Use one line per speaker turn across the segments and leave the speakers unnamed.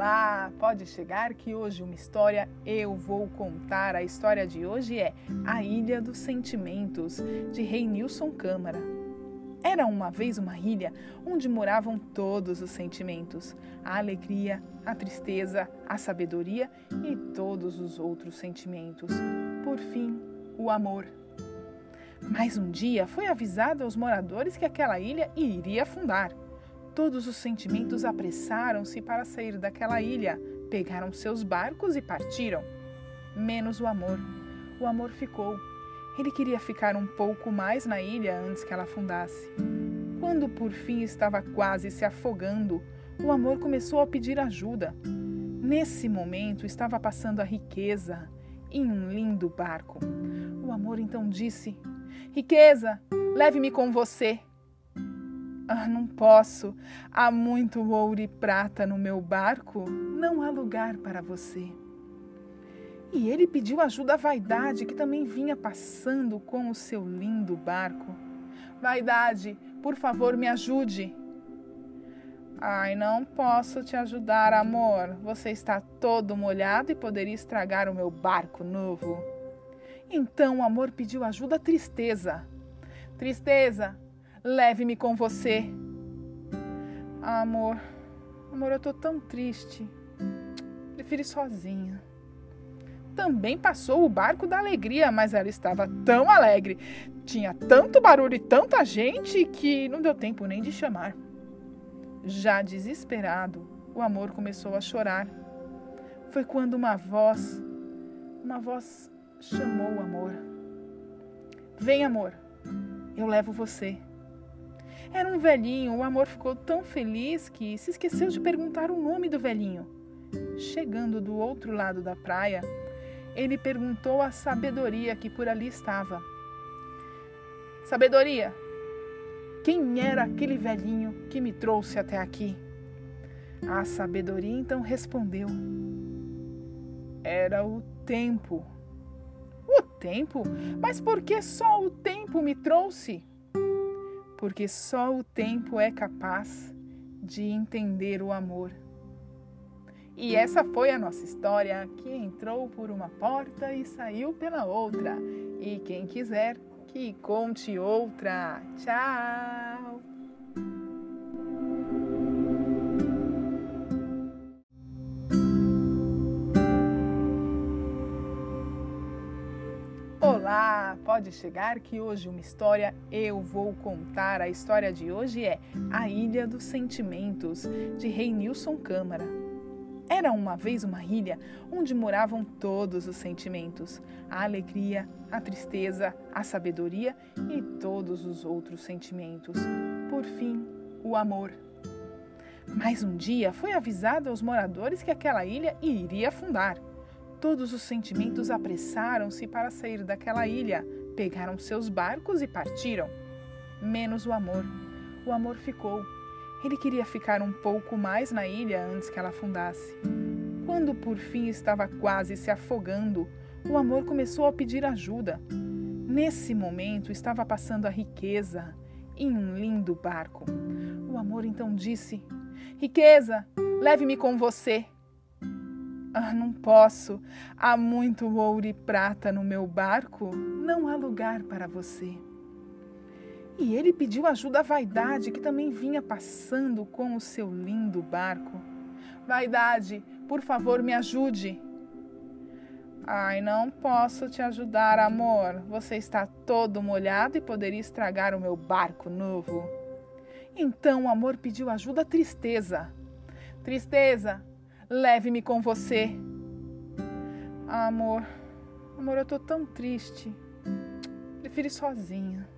Olá, pode chegar que hoje uma história eu vou contar. A história de hoje é A Ilha dos Sentimentos, de Rei Nilson Câmara. Era uma vez uma ilha onde moravam todos os sentimentos: a alegria, a tristeza, a sabedoria e todos os outros sentimentos. Por fim, o amor. Mas um dia foi avisado aos moradores que aquela ilha iria afundar. Todos os sentimentos apressaram-se para sair daquela ilha, pegaram seus barcos e partiram. Menos o amor. O amor ficou. Ele queria ficar um pouco mais na ilha antes que ela afundasse. Quando por fim estava quase se afogando, o amor começou a pedir ajuda. Nesse momento estava passando a riqueza em um lindo barco. O amor então disse: Riqueza, leve-me com você. Ah, não posso. Há muito ouro e prata no meu barco. Não há lugar para você. E ele pediu ajuda à vaidade, que também vinha passando com o seu lindo barco. Vaidade, por favor, me ajude. Ai, não posso te ajudar, amor. Você está todo molhado e poderia estragar o meu barco novo. Então o amor pediu ajuda à tristeza. Tristeza, Leve-me com você. Ah, amor, amor, eu tô tão triste. Prefiro ir sozinha. Também passou o barco da alegria, mas ela estava tão alegre, tinha tanto barulho e tanta gente que não deu tempo nem de chamar. Já desesperado, o amor começou a chorar. Foi quando uma voz, uma voz chamou o amor. Vem, amor, eu levo você. Era um velhinho, o amor ficou tão feliz que se esqueceu de perguntar o nome do velhinho. Chegando do outro lado da praia, ele perguntou à sabedoria que por ali estava: Sabedoria, quem era aquele velhinho que me trouxe até aqui? A sabedoria então respondeu: Era o tempo. O tempo? Mas por que só o tempo me trouxe? Porque só o tempo é capaz de entender o amor. E essa foi a nossa história que entrou por uma porta e saiu pela outra. E quem quiser que conte outra. Tchau! Pode chegar que hoje uma história eu vou contar. A história de hoje é A Ilha dos Sentimentos, de Rei Nilson Câmara. Era uma vez uma ilha onde moravam todos os sentimentos: a alegria, a tristeza, a sabedoria e todos os outros sentimentos. Por fim, o amor. Mas um dia foi avisado aos moradores que aquela ilha iria afundar. Todos os sentimentos apressaram-se para sair daquela ilha, pegaram seus barcos e partiram. Menos o amor. O amor ficou. Ele queria ficar um pouco mais na ilha antes que ela afundasse. Quando por fim estava quase se afogando, o amor começou a pedir ajuda. Nesse momento estava passando a riqueza em um lindo barco. O amor então disse: Riqueza, leve-me com você. Ah, não posso. Há muito ouro e prata no meu barco. Não há lugar para você. E ele pediu ajuda à vaidade, que também vinha passando com o seu lindo barco. Vaidade, por favor, me ajude. Ai, não posso te ajudar, amor. Você está todo molhado e poderia estragar o meu barco novo. Então o amor pediu ajuda à tristeza. Tristeza, Leve-me com você. Ah, amor, amor, eu tô tão triste. Prefiro ir sozinha.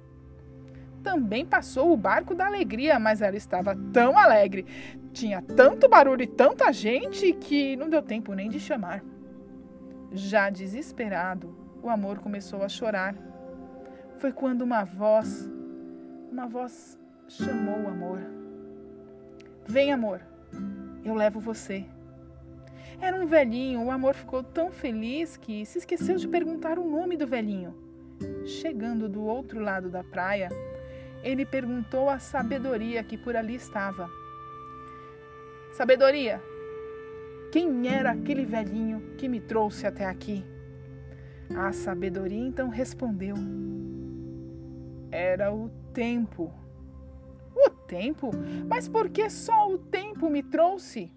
Também passou o barco da alegria, mas ela estava tão alegre, tinha tanto barulho e tanta gente que não deu tempo nem de chamar. Já desesperado, o amor começou a chorar. Foi quando uma voz, uma voz chamou o amor. Vem, amor, eu levo você. Era um velhinho, o amor ficou tão feliz que se esqueceu de perguntar o nome do velhinho. Chegando do outro lado da praia, ele perguntou à sabedoria que por ali estava: Sabedoria, quem era aquele velhinho que me trouxe até aqui? A sabedoria então respondeu: Era o tempo. O tempo? Mas por que só o tempo me trouxe?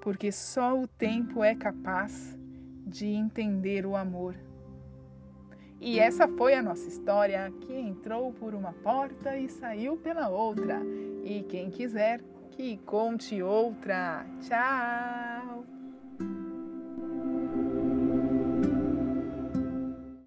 Porque só o tempo é capaz de entender o amor. E essa foi a nossa história que entrou por uma porta e saiu pela outra. E quem quiser que conte outra. Tchau!